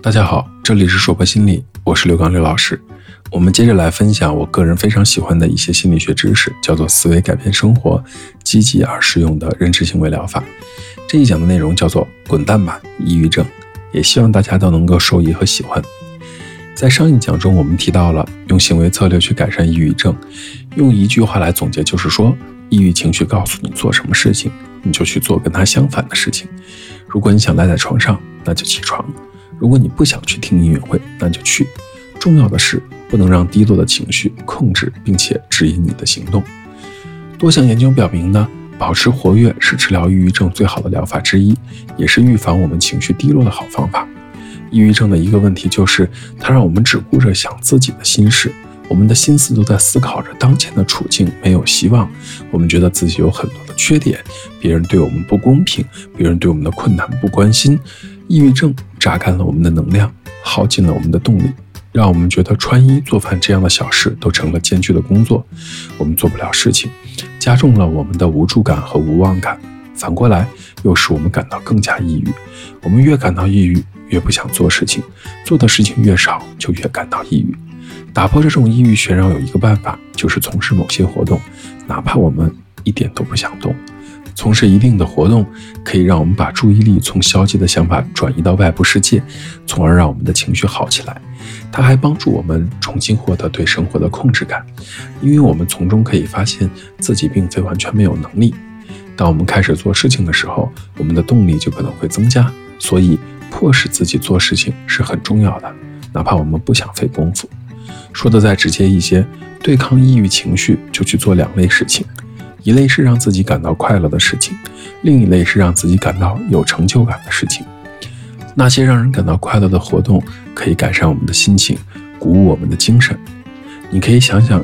大家好，这里是说破心理，我是刘刚刘老师。我们接着来分享我个人非常喜欢的一些心理学知识，叫做思维改变生活，积极而实用的认知行为疗法。这一讲的内容叫做滚蛋吧，抑郁症，也希望大家都能够受益和喜欢。在上一讲中，我们提到了用行为策略去改善抑郁症，用一句话来总结，就是说，抑郁情绪告诉你做什么事情，你就去做跟它相反的事情。如果你想赖在床上，那就起床。如果你不想去听音乐会，那就去。重要的是不能让低落的情绪控制并且指引你的行动。多项研究表明呢，保持活跃是治疗抑郁症最好的疗法之一，也是预防我们情绪低落的好方法。抑郁症的一个问题就是，它让我们只顾着想自己的心事，我们的心思都在思考着当前的处境没有希望，我们觉得自己有很多的缺点，别人对我们不公平，别人对我们的困难不关心。抑郁症榨干了我们的能量，耗尽了我们的动力，让我们觉得穿衣做饭这样的小事都成了艰巨的工作，我们做不了事情，加重了我们的无助感和无望感。反过来，又使我们感到更加抑郁。我们越感到抑郁，越不想做事情，做的事情越少，就越感到抑郁。打破这种抑郁旋绕有一个办法，就是从事某些活动，哪怕我们一点都不想动。从事一定的活动，可以让我们把注意力从消极的想法转移到外部世界，从而让我们的情绪好起来。它还帮助我们重新获得对生活的控制感，因为我们从中可以发现自己并非完全没有能力。当我们开始做事情的时候，我们的动力就可能会增加。所以，迫使自己做事情是很重要的，哪怕我们不想费功夫。说的再直接一些，对抗抑郁情绪就去做两类事情。一类是让自己感到快乐的事情，另一类是让自己感到有成就感的事情。那些让人感到快乐的活动，可以改善我们的心情，鼓舞我们的精神。你可以想想，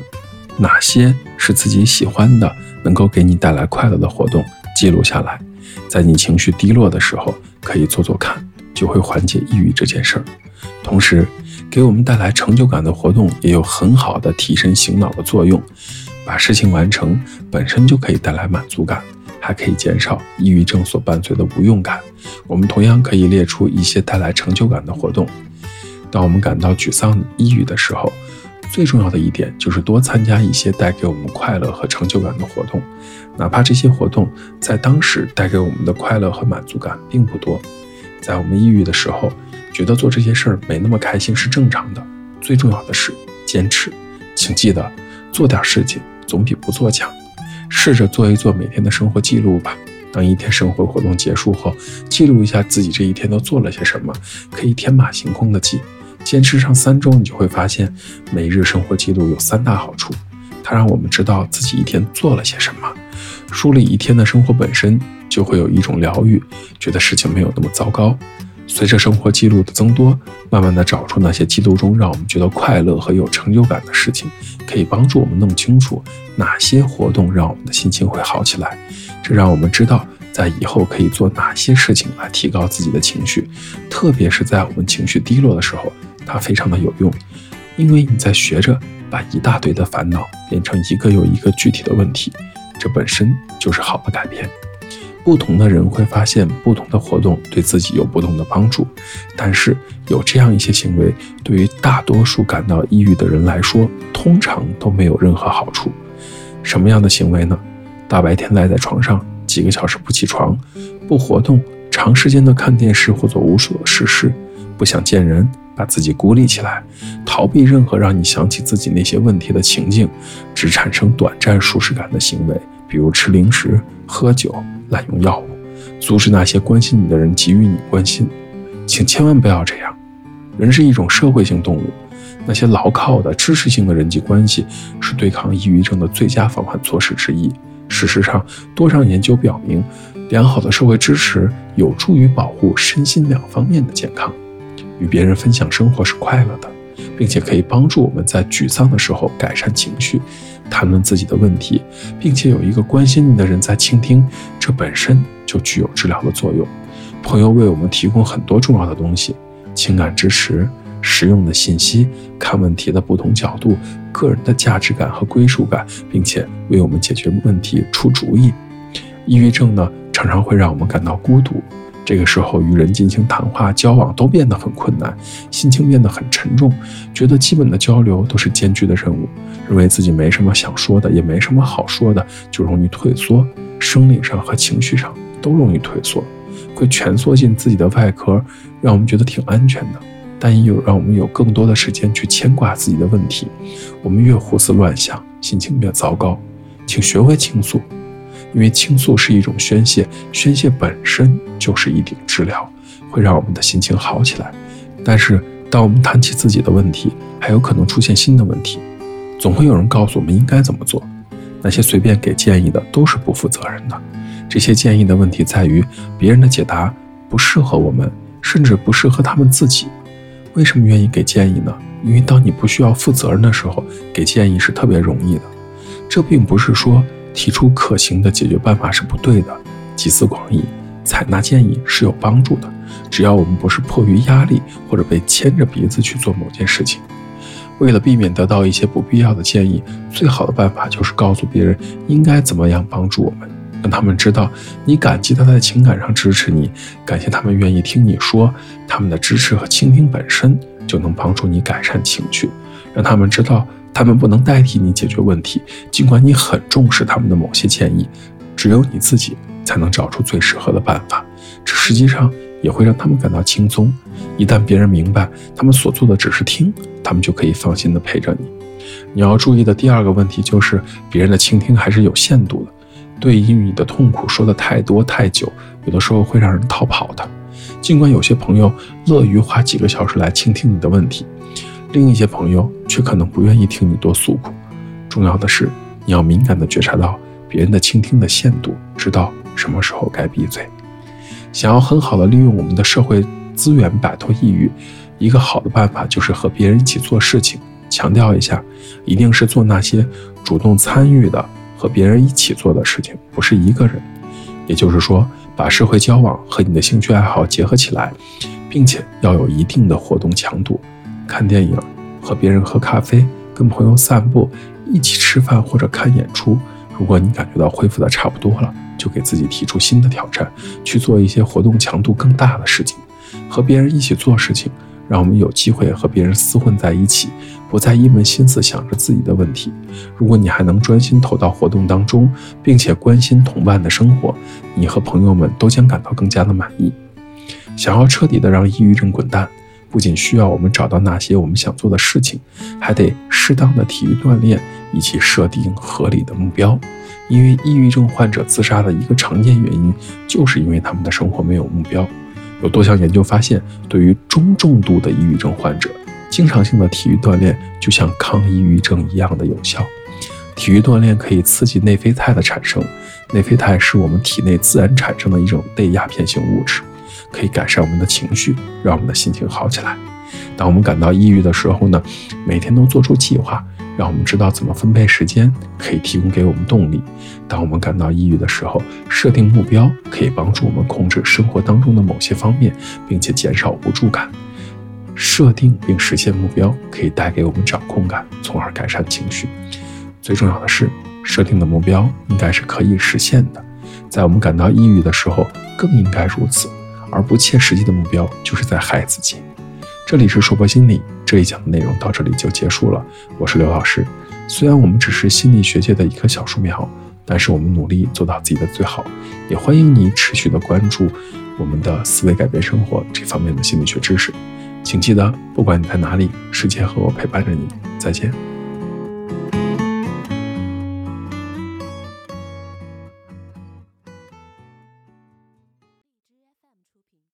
哪些是自己喜欢的，能够给你带来快乐的活动，记录下来，在你情绪低落的时候可以做做看，就会缓解抑郁这件事儿。同时，给我们带来成就感的活动，也有很好的提神醒脑的作用。把事情完成本身就可以带来满足感，还可以减少抑郁症所伴随的无用感。我们同样可以列出一些带来成就感的活动。当我们感到沮丧、抑郁的时候，最重要的一点就是多参加一些带给我们快乐和成就感的活动，哪怕这些活动在当时带给我们的快乐和满足感并不多。在我们抑郁的时候，觉得做这些事儿没那么开心是正常的。最重要的是坚持，请记得做点事情。总比不做强。试着做一做每天的生活记录吧。当一天生活活动结束后，记录一下自己这一天都做了些什么，可以天马行空的记。坚持上三周，你就会发现，每日生活记录有三大好处：它让我们知道自己一天做了些什么。梳理一天的生活本身就会有一种疗愈，觉得事情没有那么糟糕。随着生活记录的增多，慢慢的找出那些记录中让我们觉得快乐和有成就感的事情，可以帮助我们弄清楚哪些活动让我们的心情会好起来。这让我们知道在以后可以做哪些事情来提高自己的情绪，特别是在我们情绪低落的时候，它非常的有用，因为你在学着把一大堆的烦恼变成一个又一个具体的问题，这本身就是好的改变。不同的人会发现，不同的活动对自己有不同的帮助，但是有这样一些行为，对于大多数感到抑郁的人来说，通常都没有任何好处。什么样的行为呢？大白天赖在床上几个小时不起床，不活动，长时间的看电视或做无所事事，不想见人，把自己孤立起来，逃避任何让你想起自己那些问题的情境，只产生短暂舒适感的行为，比如吃零食、喝酒。滥用药物，阻止那些关心你的人给予你关心，请千万不要这样。人是一种社会性动物，那些牢靠的支持性的人际关系是对抗抑郁症的最佳防范措施之一。事实上，多项研究表明，良好的社会支持有助于保护身心两方面的健康。与别人分享生活是快乐的。并且可以帮助我们在沮丧的时候改善情绪，谈论自己的问题，并且有一个关心你的人在倾听，这本身就具有治疗的作用。朋友为我们提供很多重要的东西：情感支持、实用的信息、看问题的不同角度、个人的价值感和归属感，并且为我们解决问题出主意。抑郁症呢，常常会让我们感到孤独，这个时候与人进行谈话交往都变得很困难，心情变得很沉重，觉得基本的交流都是艰巨的任务，认为自己没什么想说的，也没什么好说的，就容易退缩，生理上和情绪上都容易退缩，会蜷缩进自己的外壳，让我们觉得挺安全的，但也有让我们有更多的时间去牵挂自己的问题，我们越胡思乱想，心情越糟糕，请学会倾诉。因为倾诉是一种宣泄，宣泄本身就是一顶治疗，会让我们的心情好起来。但是，当我们谈起自己的问题，还有可能出现新的问题，总会有人告诉我们应该怎么做。那些随便给建议的都是不负责任的。这些建议的问题在于，别人的解答不适合我们，甚至不适合他们自己。为什么愿意给建议呢？因为当你不需要负责任的时候，给建议是特别容易的。这并不是说。提出可行的解决办法是不对的，集思广益，采纳建议是有帮助的。只要我们不是迫于压力或者被牵着鼻子去做某件事情，为了避免得到一些不必要的建议，最好的办法就是告诉别人应该怎么样帮助我们，让他们知道你感激他在情感上支持你，感谢他们愿意听你说，他们的支持和倾听本身就能帮助你改善情绪，让他们知道。他们不能代替你解决问题，尽管你很重视他们的某些建议，只有你自己才能找出最适合的办法。这实际上也会让他们感到轻松。一旦别人明白他们所做的只是听，他们就可以放心的陪着你。你要注意的第二个问题就是，别人的倾听还是有限度的。对于你的痛苦说的太多太久，有的时候会让人逃跑的。尽管有些朋友乐于花几个小时来倾听你的问题。另一些朋友却可能不愿意听你多诉苦。重要的是，你要敏感地觉察到别人的倾听的限度，知道什么时候该闭嘴。想要很好的利用我们的社会资源，摆脱抑郁，一个好的办法就是和别人一起做事情。强调一下，一定是做那些主动参与的、和别人一起做的事情，不是一个人。也就是说，把社会交往和你的兴趣爱好结合起来，并且要有一定的活动强度。看电影，和别人喝咖啡，跟朋友散步，一起吃饭或者看演出。如果你感觉到恢复的差不多了，就给自己提出新的挑战，去做一些活动强度更大的事情。和别人一起做事情，让我们有机会和别人厮混在一起，不再一门心思想着自己的问题。如果你还能专心投到活动当中，并且关心同伴的生活，你和朋友们都将感到更加的满意。想要彻底的让抑郁症滚蛋。不仅需要我们找到那些我们想做的事情，还得适当的体育锻炼，以及设定合理的目标。因为抑郁症患者自杀的一个常见原因，就是因为他们的生活没有目标。有多项研究发现，对于中重度的抑郁症患者，经常性的体育锻炼就像抗抑郁症一样的有效。体育锻炼可以刺激内啡肽的产生，内啡肽是我们体内自然产生的一种类鸦片性物质。可以改善我们的情绪，让我们的心情好起来。当我们感到抑郁的时候呢，每天都做出计划，让我们知道怎么分配时间，可以提供给我们动力。当我们感到抑郁的时候，设定目标可以帮助我们控制生活当中的某些方面，并且减少无助感。设定并实现目标可以带给我们掌控感，从而改善情绪。最重要的是，设定的目标应该是可以实现的。在我们感到抑郁的时候，更应该如此。而不切实际的目标，就是在害自己。这里是说博心理，这一讲的内容到这里就结束了。我是刘老师。虽然我们只是心理学界的一棵小树苗，但是我们努力做到自己的最好。也欢迎你持续的关注我们的思维改变生活这方面的心理学知识。请记得，不管你在哪里，世界和我陪伴着你。再见。